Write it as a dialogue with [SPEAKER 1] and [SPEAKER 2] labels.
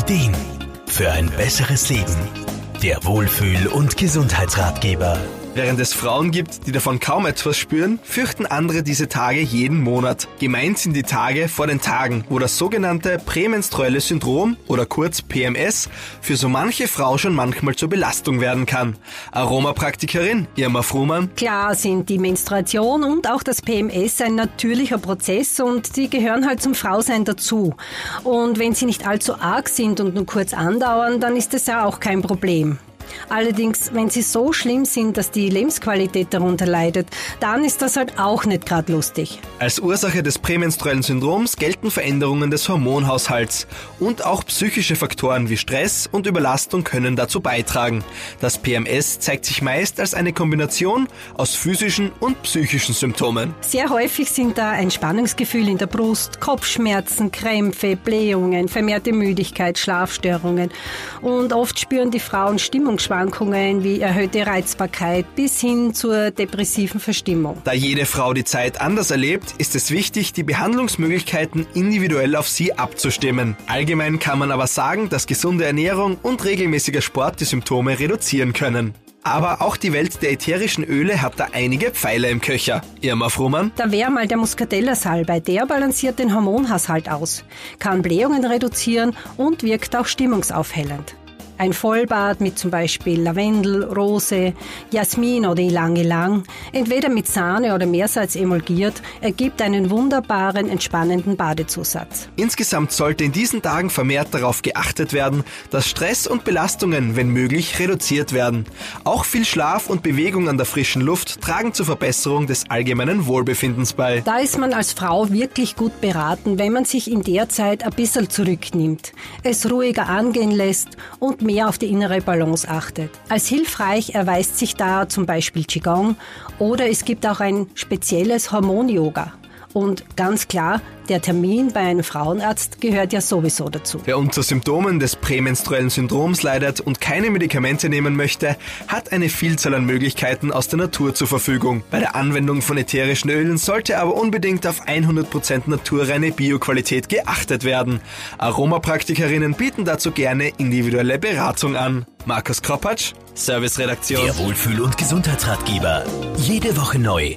[SPEAKER 1] Ideen für ein besseres Leben. Der Wohlfühl- und Gesundheitsratgeber.
[SPEAKER 2] Während es Frauen gibt, die davon kaum etwas spüren, fürchten andere diese Tage jeden Monat. Gemeint sind die Tage vor den Tagen, wo das sogenannte prämenstruelle Syndrom oder kurz PMS für so manche Frau schon manchmal zur Belastung werden kann. Aromapraktikerin Irma Frumann.
[SPEAKER 3] Klar sind die Menstruation und auch das PMS ein natürlicher Prozess und die gehören halt zum Frausein dazu. Und wenn sie nicht allzu arg sind und nur kurz andauern, dann ist es ja auch kein Problem. Allerdings, wenn sie so schlimm sind, dass die Lebensqualität darunter leidet, dann ist das halt auch nicht gerade lustig.
[SPEAKER 2] Als Ursache des prämenstruellen Syndroms gelten Veränderungen des Hormonhaushalts und auch psychische Faktoren wie Stress und Überlastung können dazu beitragen. Das PMS zeigt sich meist als eine Kombination aus physischen und psychischen Symptomen.
[SPEAKER 3] Sehr häufig sind da ein Spannungsgefühl in der Brust, Kopfschmerzen, Krämpfe, Blähungen, vermehrte Müdigkeit, Schlafstörungen und oft spüren die Frauen Stimmung Stimmungsschwankungen wie erhöhte Reizbarkeit bis hin zur depressiven Verstimmung.
[SPEAKER 2] Da jede Frau die Zeit anders erlebt, ist es wichtig, die Behandlungsmöglichkeiten individuell auf sie abzustimmen. Allgemein kann man aber sagen, dass gesunde Ernährung und regelmäßiger Sport die Symptome reduzieren können. Aber auch die Welt der ätherischen Öle hat da einige Pfeile im Köcher. Irma Frumann?
[SPEAKER 3] Da wäre mal der Muscatella-Salbei. Der balanciert den Hormonhaushalt aus, kann Blähungen reduzieren und wirkt auch stimmungsaufhellend. Ein Vollbad mit zum Beispiel Lavendel, Rose, Jasmin oder Ilang-Ilang, entweder mit Sahne oder Meersalz emulgiert, ergibt einen wunderbaren, entspannenden Badezusatz.
[SPEAKER 2] Insgesamt sollte in diesen Tagen vermehrt darauf geachtet werden, dass Stress und Belastungen, wenn möglich, reduziert werden. Auch viel Schlaf und Bewegung an der frischen Luft tragen zur Verbesserung des allgemeinen Wohlbefindens bei.
[SPEAKER 3] Da ist man als Frau wirklich gut beraten, wenn man sich in der Zeit ein bisschen zurücknimmt, es ruhiger angehen lässt und mehr auf die innere Balance achtet. Als hilfreich erweist sich da zum Beispiel Qigong oder es gibt auch ein spezielles Hormon-Yoga. Und ganz klar, der Termin bei einem Frauenarzt gehört ja sowieso dazu.
[SPEAKER 2] Wer unter Symptomen des prämenstruellen Syndroms leidet und keine Medikamente nehmen möchte, hat eine Vielzahl an Möglichkeiten aus der Natur zur Verfügung. Bei der Anwendung von ätherischen Ölen sollte aber unbedingt auf 100% naturreine Bioqualität geachtet werden. Aromapraktikerinnen bieten dazu gerne individuelle Beratung an. Markus Kropatsch, Serviceredaktion.
[SPEAKER 1] Der Wohlfühl- und Gesundheitsratgeber. Jede Woche neu